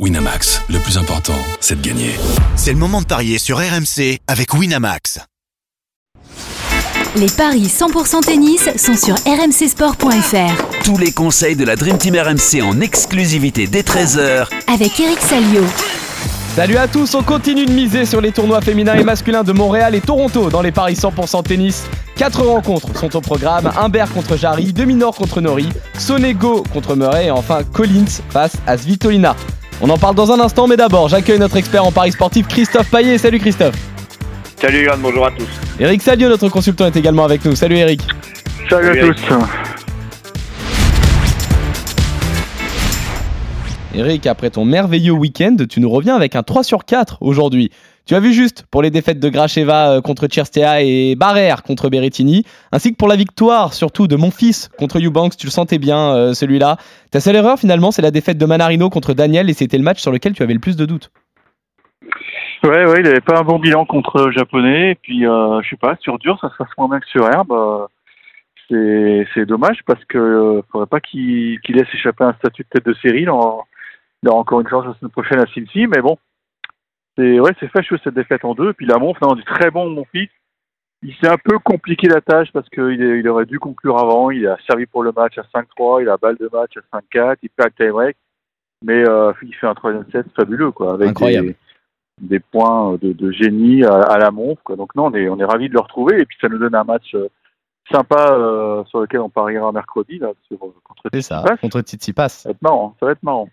Winamax, le plus important, c'est de gagner. C'est le moment de parier sur RMC avec Winamax. Les paris 100% tennis sont sur rmcsport.fr. Tous les conseils de la Dream Team RMC en exclusivité dès 13h Avec Eric Salio. Salut à tous, on continue de miser sur les tournois féminins et masculins de Montréal et Toronto dans les paris 100% tennis. Quatre rencontres sont au programme, Humbert contre Jarry, Demi-Nord contre Nori, Sonego contre Murray et enfin Collins face à Svitolina. On en parle dans un instant, mais d'abord, j'accueille notre expert en paris sportif, Christophe Paillet. Salut Christophe. Salut Yann, bonjour à tous. Eric Salio, notre consultant, est également avec nous. Salut Eric. Salut, à tous. Eric, après ton merveilleux week-end, tu nous reviens avec un 3 sur 4 aujourd'hui. Tu as vu juste pour les défaites de Gracheva euh, contre Cherstea et Barrère contre Berrettini, ainsi que pour la victoire surtout de mon fils contre Eubanks, tu le sentais bien euh, celui-là. Ta seule erreur finalement, c'est la défaite de Manarino contre Daniel et c'était le match sur lequel tu avais le plus de doutes. Ouais, ouais, il n'avait pas un bon bilan contre japonais. Et puis, euh, je sais pas, sur dur, ça se passe moins bien que sur herbe. Euh, c'est dommage parce que euh, faudrait pas qu'il laisse échapper un statut de tête de série. Il aura, encore une chance la semaine prochaine à Cincy, mais bon, c'est ouais, c'est fâcheux cette défaite en deux. Puis la montre, non, du très bon mon fils. Il s'est un peu compliqué la tâche parce qu'il il aurait dû conclure avant. Il a servi pour le match à 5-3, il a balle de match à 5-4, il perd le time break. Mais euh, il fait un troisième set fabuleux, quoi, avec Incroyable. Des, des points de, de génie à, à la montre. Quoi. Donc non, on est, on est ravis de le retrouver et puis ça nous donne un match euh, sympa euh, sur lequel on pariera mercredi là, sur, contre C'est ça, Tsitsipas. contre Tsitsipas. Ça va être marrant, ça va être marrant.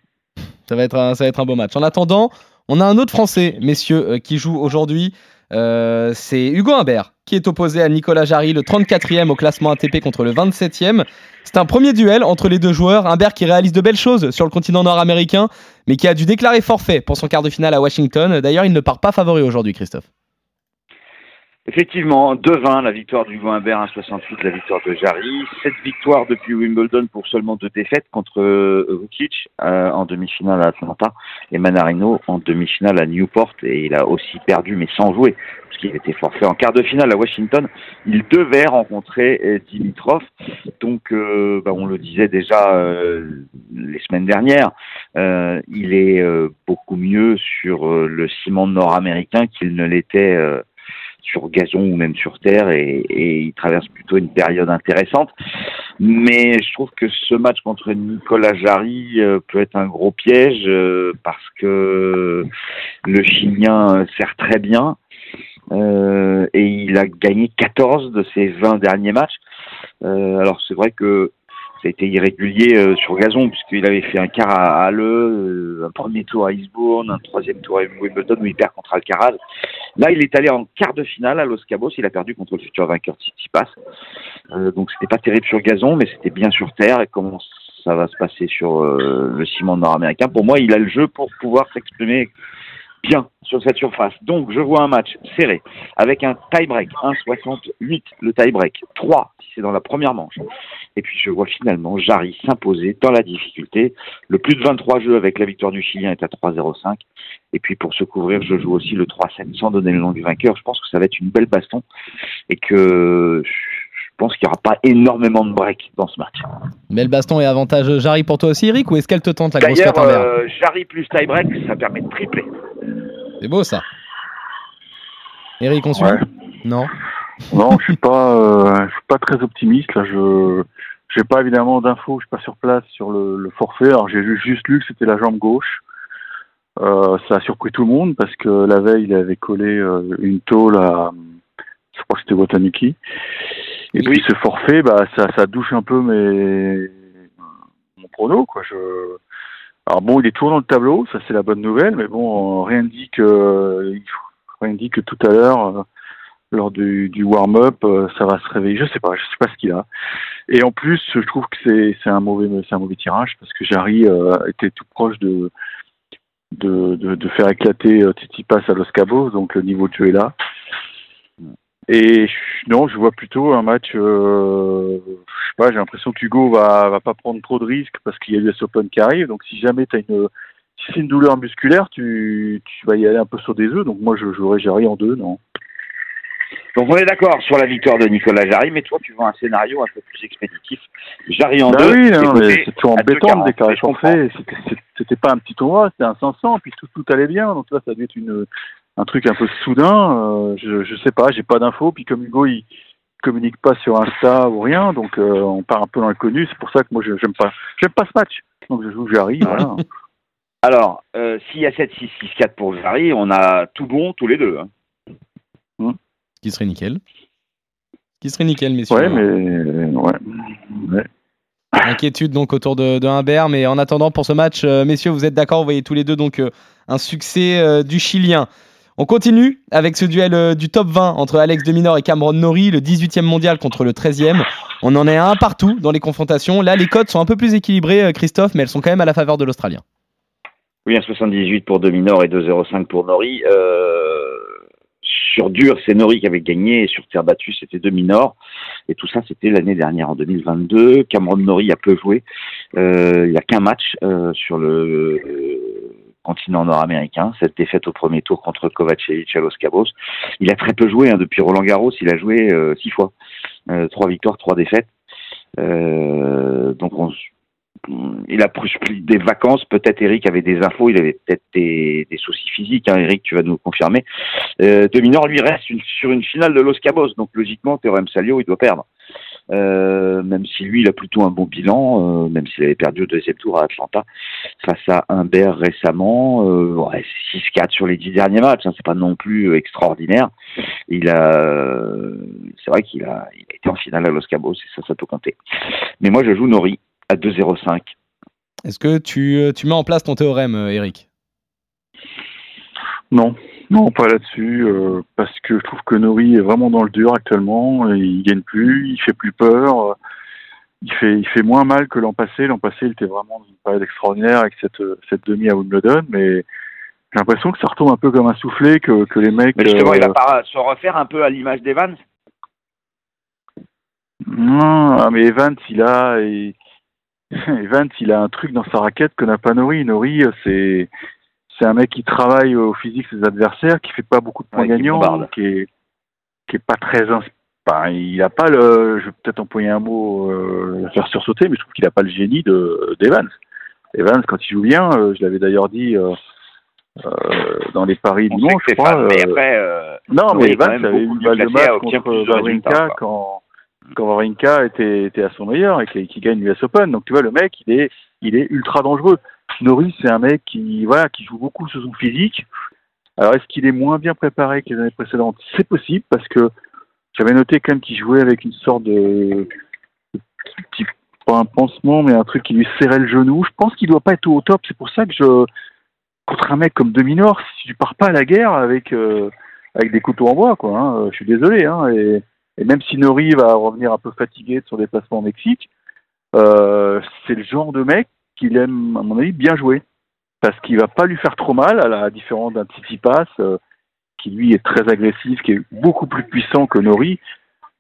Ça va, être un, ça va être un beau match. En attendant, on a un autre Français, messieurs, euh, qui joue aujourd'hui. Euh, c'est Hugo Humbert qui est opposé à Nicolas Jarry, le 34e au classement ATP contre le 27e. C'est un premier duel entre les deux joueurs. Humbert qui réalise de belles choses sur le continent nord-américain, mais qui a dû déclarer forfait pour son quart de finale à Washington. D'ailleurs, il ne part pas favori aujourd'hui, Christophe. Effectivement, 2-20, la victoire du Humbert, 1-68, la victoire de Jarry. Sept victoires depuis Wimbledon pour seulement deux défaites contre euh, Vukic euh, en demi-finale à Atlanta et Manarino en demi-finale à Newport. Et il a aussi perdu, mais sans jouer, parce qu'il était forfait en quart de finale à Washington. Il devait rencontrer euh, Dimitrov. Donc, euh, bah, on le disait déjà euh, les semaines dernières, euh, il est euh, beaucoup mieux sur euh, le ciment nord-américain qu'il ne l'était euh, sur gazon ou même sur terre et, il traverse plutôt une période intéressante. Mais je trouve que ce match contre Nicolas Jarry euh, peut être un gros piège euh, parce que le Chilien euh, sert très bien et il a gagné 14 de ses 20 derniers matchs. Alors c'est vrai que été irrégulier euh, sur gazon puisqu'il avait fait un quart à Halle, euh, un premier tour à Eastbourne, un troisième tour à Wimbledon où il perd contre Alcaraz. Là, il est allé en quart de finale à Los Cabos. Il a perdu contre le futur vainqueur Tsitsipas. Euh, donc c'était pas terrible sur gazon, mais c'était bien sur terre. Et comment ça va se passer sur euh, le ciment nord-américain? Pour moi, il a le jeu pour pouvoir s'exprimer bien sur cette surface. Donc, je vois un match serré avec un tie-break 1,68 le tie-break, 3 si c'est dans la première manche. Et puis, je vois finalement Jarry s'imposer dans la difficulté. Le plus de 23 jeux avec la victoire du Chilien est à 3,05. Et puis, pour se couvrir, je joue aussi le 3-7 sans donner le nom du vainqueur. Je pense que ça va être une belle baston et que pense qu'il n'y aura pas énormément de break dans ce match. Belle baston et avantage Jarry pour toi aussi, Eric, ou est-ce qu'elle te tente la grosse D'ailleurs, cote Humbert euh, Jarry plus tie-break, ça permet de tripler. C'est beau ça. Eric, on suit Ouais. Non Non, je suis pas, euh, je suis pas très optimiste là. Je, j'ai pas évidemment d'infos. Je suis pas sur place sur le, le forfait. Alors j'ai ju- juste lu que c'était la jambe gauche. Euh, ça a surpris tout le monde parce que la veille il avait collé euh, une tôle à, je crois que c'était Watanuki. Et Oui. puis ce forfait, bah ça, ça douche un peu mes mon prono quoi. Je, alors bon, il est toujours dans le tableau, ça c'est la bonne nouvelle, mais bon, rien ne dit que rien dit que tout à l'heure. euh, lors du, du warm-up, euh, ça va se réveiller. Je sais pas, je sais pas ce qu'il a. Et en plus, je trouve que c'est c'est un mauvais c'est un mauvais tirage parce que Jarry euh, était tout proche de de, de, de faire éclater euh, Tsitsipas à Los Cabos, donc le niveau de jeu est là. Et non, je vois plutôt un match. Euh, je sais pas, j'ai l'impression que Hugo va va pas prendre trop de risques parce qu'il y a l'US Open qui arrive. Donc si jamais tu as une si c'est une douleur musculaire, tu, tu vas y aller un peu sur des œufs. Donc moi, je jouerais Jarry en deux, non Donc on est d'accord sur la victoire de Nicolas Jarry, mais toi tu vois un scénario un peu plus expéditif. Jarry en Bah deux. oui, c'est non, mais c'est toujours embêtant de 2,40, déclarer forfait. C'était- pas un petit tournoi, c'était un 500, puis tout, tout allait bien. Donc là, ça dû être une, un truc un peu soudain. euh, je, je sais pas, j'ai pas d'infos. Puis comme Hugo, il communique pas sur Insta ou rien, donc euh, on part un peu dans l'inconnu. C'est pour ça que moi, je- j'aime pas, j'aime pas ce match. Donc je joue Jarry, voilà. Alors, euh, s'il y a 7-6, 6-4 pour Jarry, on a tout bon tous les deux. hein. Ce qui serait nickel. Qui serait nickel, messieurs. Ouais, mais ouais. ouais. Inquiétude donc autour de, de Humbert, mais en attendant pour ce match, euh, messieurs, vous êtes d'accord, vous voyez tous les deux donc euh, un succès euh, du Chilien. On continue avec ce duel euh, du top 20 entre Alex de Minor et Cameron Nori, le 18e mondial contre le 13e. On en est un partout dans les confrontations. Là, les cotes sont un peu plus équilibrées, euh, Christophe, mais elles sont quand même à la faveur de l'Australien. Oui, 1,78 pour Dominor et 2,05 pour Nori. Euh, sur dur, c'est Nori qui avait gagné, sur terre battue, c'était Dominor. Et tout ça, c'était l'année dernière, en 2022. Cameron Nori a peu joué. Euh, il n'y a qu'un match sur le continent nord-américain. Cette défaite au premier tour contre Kovacevic à Los Cabos. Il a très peu joué hein, depuis Roland Garros. Il a joué euh, six fois. Euh, trois victoires, trois défaites. Euh, donc on, il a pris des vacances. Peut-être Eric avait des infos. Il avait peut-être des, soucis physiques. Hein, Eric, tu vas nous confirmer. Euh, Dominor lui reste sur une finale de Los Cabos. Donc logiquement, Théorème Salio, il doit perdre. Euh, même si lui, il a plutôt un bon bilan, euh, même s'il avait perdu au deuxième tour à Atlanta face à Humbert récemment. Euh, ouais, 6-4 sur les dix derniers matchs, hein, c'est pas non plus extraordinaire. Il a, c'est vrai qu'il a, été en finale à Los Cabos et ça, ça peut compter. Mais moi, je joue Nori à 2-0-5. Est-ce que tu, tu mets en place ton théorème, Eric? Non, non, pas là-dessus, euh, parce que je trouve que Nori est vraiment dans le dur actuellement. Il gagne plus, il fait plus peur. euh, Il fait, il fait moins mal que l'an passé. L'an passé, il était vraiment dans une période extraordinaire avec cette, cette demi à Wimbledon, mais j'ai l'impression que ça retombe un peu comme un soufflé, que, que les mecs. Mais justement, euh, il va pas se refaire un peu à l'image d'Evans. Non, ah, mais Evans, il a, Evans, il a un truc dans sa raquette que n'a pas Nori. Nori, euh, c'est, c'est un mec qui travaille au physique ses adversaires, qui fait pas beaucoup de points Ouais, qui gagnants, bombarde. qui est, qui est pas très, enfin, il a pas le, je vais peut-être employer un mot, euh, faire sursauter, mais je trouve qu'il a pas le génie de d'Evans. Evans, quand il joue bien, euh, je l'avais d'ailleurs dit euh, dans les paris On du sait monde, que je crois. mais après, non, mais Evans avait une balle de match contre Wawrinka quand, quand Wawrinka était, était à son meilleur et qu'il qui gagne l'US Open. Donc tu vois, le mec, il est, il est ultra dangereux. Norris, c'est un mec qui, voilà, qui joue beaucoup sur son physique. Alors est-ce qu'il est moins bien préparé que les années précédentes? C'est possible parce que j'avais noté quand même qu'il jouait avec une sorte de, pas un pansement, mais un truc qui lui serrait le genou. Je pense qu'il doit pas être au top. C'est pour ça que je, contre un mec comme Dominor, si tu pars pas à la guerre avec euh, avec des couteaux en bois, quoi. hein, je suis désolé. Hein, et, et même si Nori va revenir un peu fatigué de son déplacement au Mexique, euh, c'est le genre de mec qu'il aime, à mon avis, bien jouer. Parce qu'il va pas lui faire trop mal, à la différence d'un Tsitsipas, euh, qui lui est très agressif, qui est beaucoup plus puissant que Nori.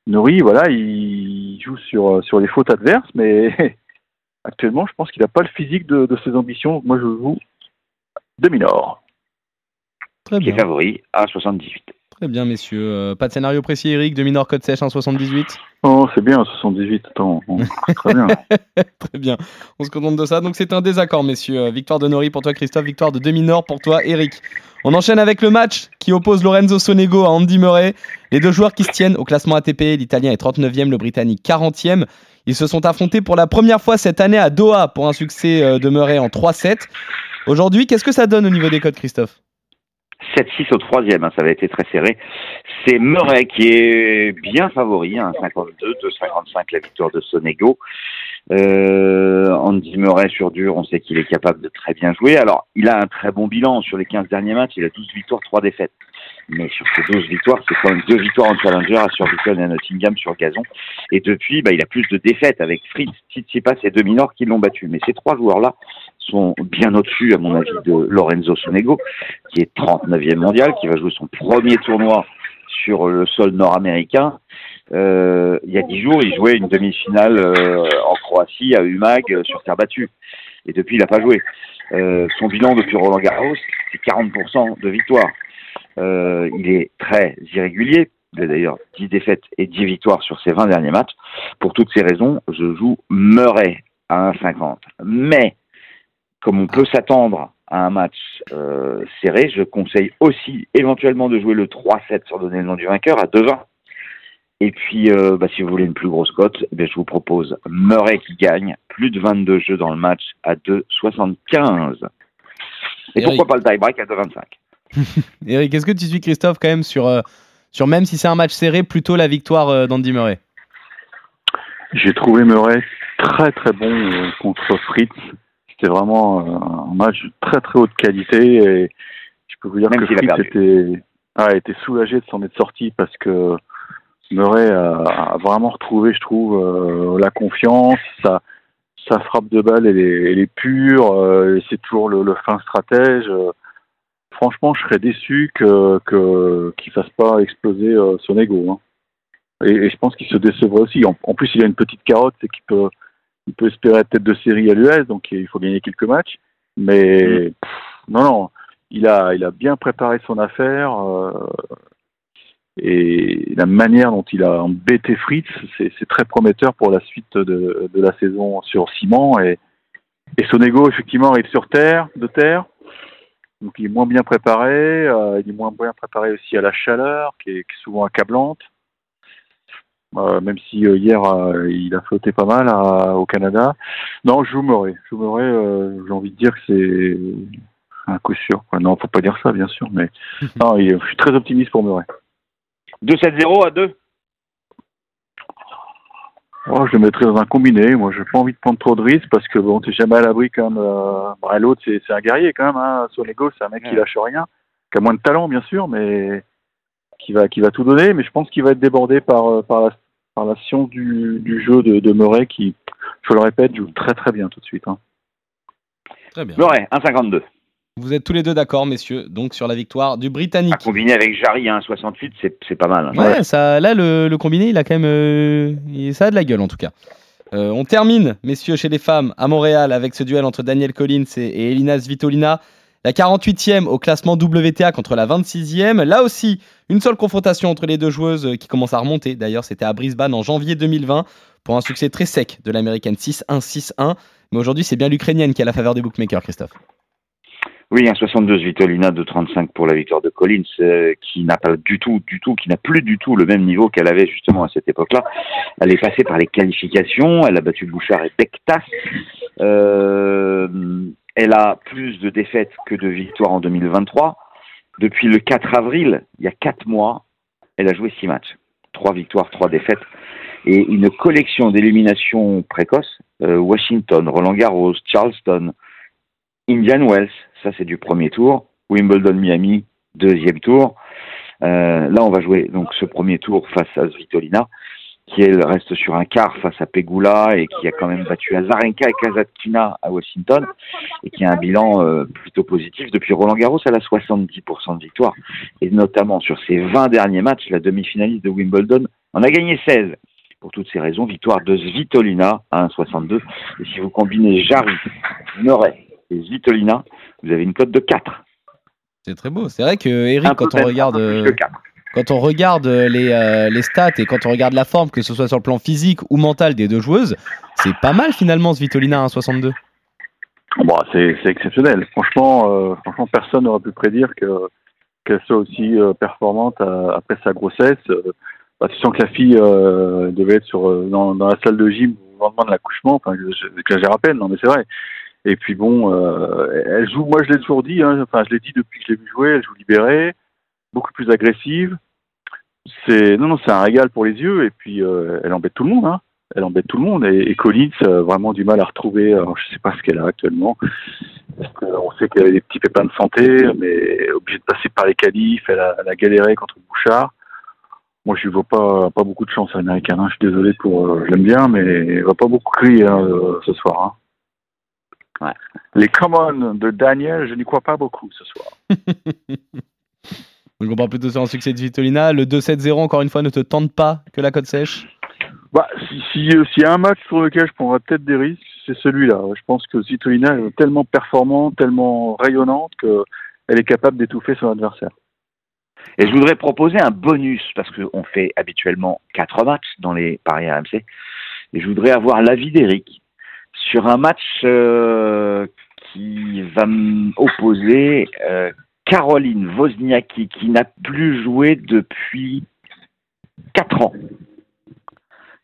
Nori, voilà, il joue sur, sur les fautes adverses, mais actuellement, je pense qu'il n'a pas le physique de, de ses ambitions. Donc moi, je joue Dominor. Très qui est bien, favori à 78. Très bien, messieurs. Euh, pas de scénario précis, Eric, de Minor code sèche 1,78 Oh, c'est bien, 78, attends. très bien. Très bien, on se contente de ça. Donc c'est un désaccord, messieurs. Euh, Victoire de Nori pour toi, Christophe. Victoire de Deminor pour toi, Eric. On enchaîne avec le match qui oppose Lorenzo Sonego à Andy Murray. Les deux joueurs qui se tiennent au classement ATP. L'Italien est 39e, le Britannique 40e. Ils se sont affrontés pour la première fois cette année à Doha pour un succès euh, de Murray en 3-7. Aujourd'hui, qu'est-ce que ça donne au niveau des codes, Christophe? 7-6 au troisième, hein, ça avait été très serré. C'est Murray qui est bien favori, hein, 52, 2,55 la victoire de Sonego. Euh, Andy Murray sur dur, on sait qu'il est capable de très bien jouer. Alors, il a un très bon bilan sur les 15 derniers matchs, il a 12 victoires, 3 défaites. Mais sur ces 12 victoires, c'est quand même deux victoires en challenger à Surbiton et à Nottingham sur gazon. Et depuis, bah, il a plus de défaites avec Fritz, Tsitsipas et Dominor qui l'ont battu. Mais ces trois joueurs-là sont bien au-dessus, à mon avis, de Lorenzo Sonego, qui est 39e mondial, qui va jouer son premier tournoi sur le sol nord-américain. Euh, il y a dix jours, il jouait une demi-finale euh, en Croatie à Umag euh, sur terre battue. Et depuis, il n'a pas joué. Euh, son bilan depuis Roland Garros, c'est 40% de victoire. Euh, il est très irrégulier, Il a d'ailleurs 10 défaites et 10 victoires sur ses 20 derniers matchs. Pour toutes ces raisons, je joue Murray à 1,50. Mais, comme on peut s'attendre à un match euh, serré, je conseille aussi éventuellement de jouer le 3-7 sur donner le nom du vainqueur à 2,20. Et puis, euh, bah, si vous voulez une plus grosse cote, eh je vous propose Murray qui gagne, plus de 22 jeux dans le match à 2,75. Et Eric. pourquoi pas le tie-break à 2,25 Eric, est-ce que tu suis Christophe quand même sur, euh, sur même si c'est un match serré, plutôt la victoire euh, d'Andy Murray? J'ai trouvé Murray très très bon euh, contre Fritz. C'était vraiment euh, un match de très très haute qualité et je peux vous dire Même que Fritz était, ah, était soulagé de s'en être sorti parce que Murray a, a vraiment retrouvé, je trouve, euh, la confiance. Sa, sa frappe de balle, elle est, elle est pure. euh, et c'est toujours le, le fin stratège. Euh, franchement, je serais déçu que que qu'il fasse pas exploser son ego. hein. Et, et je pense qu'il se décevrait aussi. En, en plus, il a une petite carotte, c'est qu'il peut il peut espérer tête de série à l'US, donc il faut gagner quelques matchs. Mais pff, non, non, il a, il a bien préparé son affaire. euh, et la manière dont il a embêté Fritz, c'est c'est très prometteur pour la suite de, de la saison sur ciment. Et, et son ego, effectivement, arrive sur terre, de terre. Donc il est moins bien préparé. euh, il est moins bien préparé aussi à la chaleur, qui est, qui est souvent accablante. Euh, même si euh, hier euh, il a flotté pas mal à- au Canada. Non, je joue Murray. Je joue Murray, euh, j'ai envie de dire que c'est un coup sûr. quoi. Non, faut pas dire ça, bien sûr, mais non, je suis très optimiste pour Murray. 2-7-0 à 2 Oh, je le mettrais dans un combiné. Moi, j'ai pas envie de prendre trop de risques parce que bon, t'es jamais à l'abri quand même. Euh... bah, L'autre, c'est un guerrier quand même. Hein. Sonego, c'est un mec qui lâche rien, qui a moins de talent, bien sûr, mais qui va, qui va tout donner. Mais je pense qu'il va être débordé par, euh, par, la, par la science du, du jeu de, de Murray qui, je le répète, joue très très bien tout de suite. Hein. Très bien. Murray, 1,52. Vous êtes tous les deux d'accord, messieurs, donc sur la victoire du Britannique. À combiner avec Jarry à 1,68, c'est c'est pas mal. hein. Ouais, ça, là, le, le combiné, il a quand même. euh, il- ça a de la gueule, en tout cas. Euh, on termine, messieurs, chez les femmes, à Montréal, avec ce duel entre Daniel Collins et, et Elina Svitolina. La 48e au classement WTA contre la 26e. Là aussi, une seule confrontation entre les deux joueuses euh, qui commence à remonter. D'ailleurs, c'était à Brisbane en janvier 2020 pour un succès très sec de l'américaine 6-1, 6-1. Mais aujourd'hui, c'est bien l'ukrainienne qui a la faveur des bookmakers, Christophe. Oui, un 62 Svitolina de 35 pour la victoire de Collins, euh, qui n'a pas du tout, du tout, qui n'a plus du tout le même niveau qu'elle avait justement à cette époque-là. Elle est passée par les qualifications, elle a battu Bouchard et Bektas. Euh, elle a plus de défaites que de victoires en 2023. Depuis le 4 avril, il y a 4 mois, elle a joué 6 matchs. 3 victoires, 3 défaites. Et une collection d'éliminations précoces. Euh, Washington, Roland Garros, Charleston, Indian Wells, ça c'est du premier tour. Wimbledon Miami, deuxième tour. Euh, là, on va jouer donc ce premier tour face à Svitolina, qui elle reste sur un quart face à Pegula et qui a quand même battu Azarenka et Kazatkina à Washington et qui a un bilan euh, plutôt positif. Depuis Roland Garros, elle a 70% de victoire et notamment sur ses 20 derniers matchs, la demi-finaliste de Wimbledon en a gagné 16. Pour toutes ces raisons, victoire de Svitolina à 1,62. Et si vous combinez Jarry, Murray et Svitolina, vous avez une cote de 4. C'est très beau. C'est vrai que Eric, quand on regarde. plus que 4. Quand on regarde euh, les, euh, les stats et quand on regarde la forme, que ce soit sur le plan physique ou mental des deux joueuses, c'est pas mal finalement ce Vitolina à 1,62. Bon, c'est c'est exceptionnel. Franchement, euh, franchement, personne n'aurait pu prédire que qu'elle soit aussi performante après sa grossesse. Bah, tu sens que la fille devait être sur dans, la salle de gym au lendemain de l'accouchement. Enfin, je- je- j'exagère à peine, non, mais c'est vrai. Et puis bon, elle joue. Moi, je l'ai toujours dit. Hein, enfin, je l'ai dit depuis que je l'ai vu jouer. Elle joue libérée, beaucoup plus agressive. C'est non, non, c'est un régal pour les yeux. Et puis, euh, elle embête tout le monde. Hein elle embête tout le monde et, et Collins a vraiment du mal à retrouver. Alors, je sais pas ce qu'elle a actuellement. Parce qu'on sait qu'elle a des petits pépins de santé, mais obligée de passer par les qualifs. Elle a, elle a galéré contre Bouchard. Moi, je lui vois pas pas beaucoup de chance à. Hein. Je suis désolé pour. euh, je l'aime bien, mais elle va pas beaucoup crier hein, euh, ce soir. Hein. Ouais. Les commons de Daniel, je n'y crois pas beaucoup ce soir. Donc on parle plutôt sur un succès de Vitolina. Le 2-7-0, encore une fois, ne te tente pas que la cote sèche. Bah, si, si, euh, s'il y a un match sur lequel je prendrais peut-être des risques, c'est celui-là. Je pense que Zitolina est tellement performante, tellement rayonnante qu'elle est capable d'étouffer son adversaire. Et je voudrais proposer un bonus, parce qu'on fait habituellement quatre matchs dans les paris RMC, et je voudrais avoir l'avis d'Eric sur un match euh, qui va m'opposer euh, Caroline Wozniacki, qui n'a plus joué depuis quatre ans,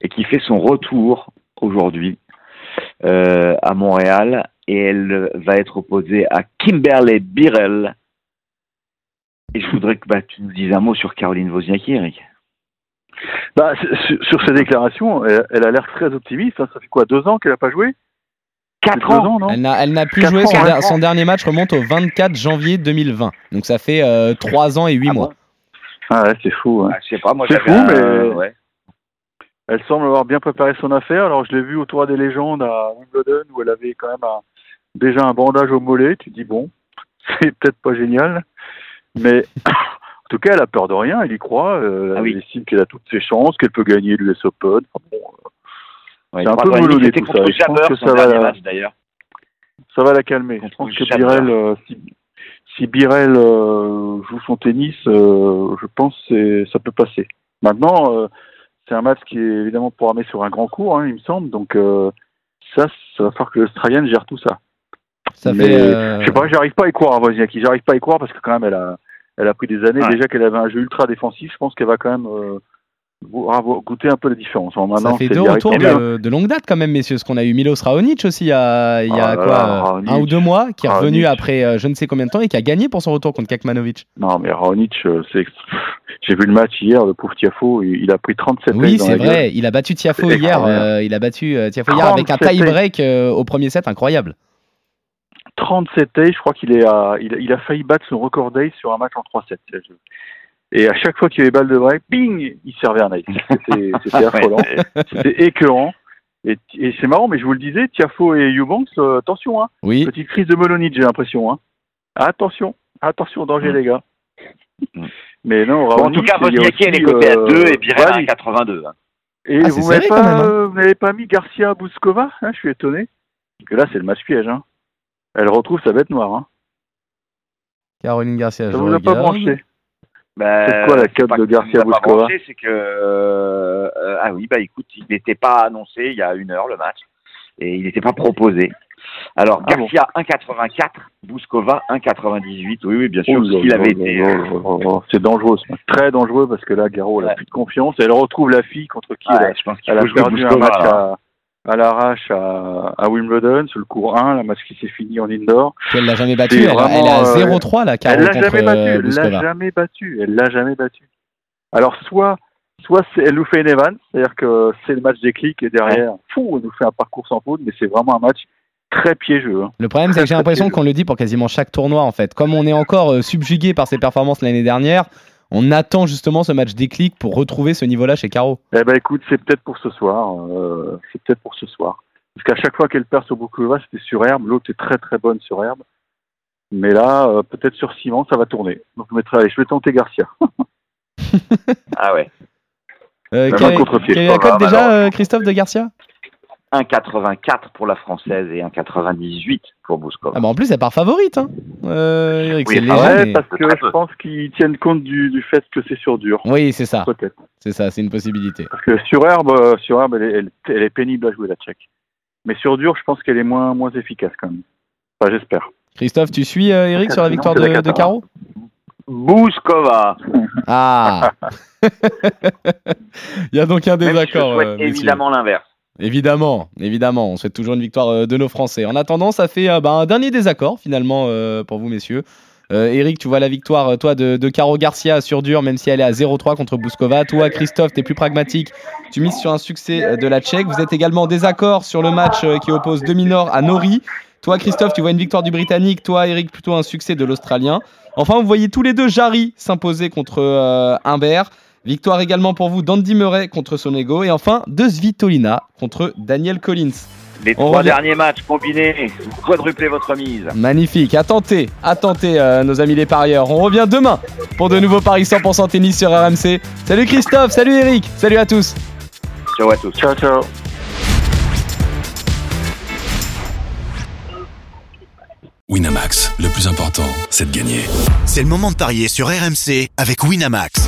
et qui fait son retour aujourd'hui euh, à Montréal, et elle va être opposée à Kimberley Birrell. Et je voudrais que bah, tu nous dises un mot sur Caroline Wozniacki, Eric. Bah, sur, ses déclarations, elle, elle a l'air très optimiste. hein. Ça fait quoi, deux ans qu'elle n'a pas joué? Quatre Deux ans ans, non Elle n'a elle n'a plus joué, ans, son, hein. der- son dernier match remonte au 24 janvier 2020. Donc ça fait 3 ans et 8 Ah mois. bon Ah ouais, c'est fou. hein. Ah, Je sais pas, moi C'est fou, un- mais- ouais. Elle semble avoir bien préparé son affaire. Alors, je l'ai vu au tour des légendes à Wimbledon où elle avait quand même un- déjà un bandage au mollet. Tu te dis, bon, c'est peut-être pas génial. Mais en tout cas, elle a peur de rien. Elle y croit. euh, Ah oui. Elle estime qu'elle a toutes ses chances, qu'elle peut gagner l'US Open. Enfin, bon, Ouais, C'est un peu melonné, c'était tout contre ça, Jabber, son ça va dernier la- match d'ailleurs. ça va la calmer. Je pense que Jabber. Birel, euh, si, si Birel euh, joue son tennis, euh, je pense que ça peut passer. Maintenant, euh, c'est un match qui est évidemment programmé sur un grand cours, hein, il me semble. Donc euh, ça, ça va falloir que l'Australienne gère tout ça. Ça Mais fait. euh, Je sais pas, j'arrive pas à y croire à Wozniacki. J'arrive pas à y croire parce que quand même, elle a, elle a pris des années. Ouais. Déjà qu'elle avait un jeu ultra défensif, je pense qu'elle va quand même avoir- goûter un peu la différence. Ça fait deux retours de, de longue date quand même, messieurs. Parce qu'on a eu Milos Raonic aussi il y a, il y a Ah là quoi là, euh. Un ou deux mois, qui est Raonic. revenu après euh, je ne sais combien de temps et qui a gagné pour son retour contre Kakmanovic. Non, mais Raonic, euh, c'est. J'ai vu le match hier, le pauvre Tiafo, il, a pris 37 Oui, c'est gueule. vrai. Il a battu Tiafo hier. euh, il a battu euh, Tiafo hier avec un 37 tie break euh, au premier set incroyable. 37 days, je crois qu'il est à, il, a- il a failli battre son record days sur un match en 3-7. Et à chaque fois qu'il y avait balle de break, ping, il servait un ace. C'était affolant, c'était écœurant. Et, et c'est marrant, mais je vous le disais, Tiafo et Eubanks, euh, attention, hein, Oui. petite crise de melonite, j'ai l'impression. Hein. Attention, attention, danger Mm. les gars. Mm. Mais non, Bon, en Raonic, tout cas, Wozniacki, elle est cotée à euh, 2 et Birel à Brady. 82. hein. Et Ah, vous n'avez pas, hein. euh, pas mis Garcia Bouskova hein, Je suis étonné. Parce que là, c'est le match piège. Hein. Elle retrouve sa bête noire. Hein. Caroline Garcia. Ça je vous a pas regarde. branché? Ben, C'est quoi la cote de Garcia a Bouskova C'est que euh, euh, ah oui bah écoute, il n'était pas annoncé il y a une heure le match et il n'était pas proposé. Alors Ah bon Garcia 1,84, Bouskova 1,98. Oui oui bien sûr, Oh avait là. C'est dangereux, très dangereux parce que là, Garo, elle a Ouais. plus de confiance. Elle retrouve la fille contre qui ouais, elle, a- je pense elle a jouer perdu un match à, à l'arrache à, à Wimbledon sur le cours 1, la match qui s'est fini en indoor. Elle l'a jamais battu. Elle, a- elle vraiment, euh, 0-3 là, Caro, Elle l'a contre jamais battu, euh, elle l'a jamais battu, elle l'a jamais battu. Alors soit, soit elle nous fait une Evans, c'est-à-dire que c'est le match des clics et derrière, fou, elle nous fait un parcours sans faute, mais c'est vraiment un match très piégeux. hein. Le problème, c'est que j'ai l'impression qu'on le dit pour quasiment chaque tournoi en fait. Comme on est encore euh, subjugué par ses performances l'année dernière, on attend justement ce match déclic pour retrouver ce niveau-là chez Caro. Eh ben écoute, c'est peut-être pour ce soir, euh, c'est peut-être pour ce soir. Parce qu'à chaque fois qu'elle perd sur Bukova, c'était sur herbe, l'autre est très très bonne sur herbe. Mais là, euh, peut-être sur ciment, ça va tourner. Donc je mettrai, allez, je vais tenter Garcia. Ah ouais. Euh, est la cote déjà, euh, Christophe de Garcia? 1,84 pour la française et 1,98 pour Bouskova. ah bah En plus, elle part favorite. Hein. Euh, Eric, Oui, c'est ah léger, ouais, mais- parce que très je pense qu'ils tiennent compte du, du fait que c'est sur dur. Oui, c'est ça. Peut-être. C'est ça, c'est une possibilité. Parce que sur herbe, euh, sur herbe, elle est, elle, elle est pénible à jouer la tchèque. Mais sur dur, je pense qu'elle est moins, moins efficace quand même. Enfin, j'espère. Christophe, tu suis euh, Eric sur la victoire de. Caro? Bouskova. Ah Il y a donc un Même si je désaccord. souhaite euh, évidemment l'inverse. Évidemment, évidemment, on souhaite toujours une victoire euh, de nos Français. En attendant, ça fait euh, bah, un dernier désaccord finalement euh, pour vous, messieurs. Eric, tu vois la victoire, toi, de, Caro Garcia sur dur, même si elle est à 0-3 contre Bouskova. Toi, Christophe, tu es plus pragmatique. Tu mises sur un succès de la Tchèque. Vous êtes également en désaccord sur le match qui oppose Demi-Nord à Nori. Toi, Christophe, tu vois une victoire du Britannique. Toi, Eric, plutôt un succès de l'Australien. Enfin, vous voyez tous les deux Jarry s'imposer contre Humbert. Victoire également pour vous d'Andy Murray contre Sonego. Et enfin, de Svitolina contre Daniel Collins. Les On trois revient. derniers matchs combinés, vous quadruplez votre mise. Magnifique, à tenter, à tenter euh, nos amis les parieurs. On revient demain pour de nouveaux paris 100% tennis sur RMC. Salut Christophe, salut Eric, salut à tous. Ciao à tous. Ciao, ciao. Winamax, Winamax, le plus important, c'est de gagner. C'est le moment de parier sur RMC avec Winamax.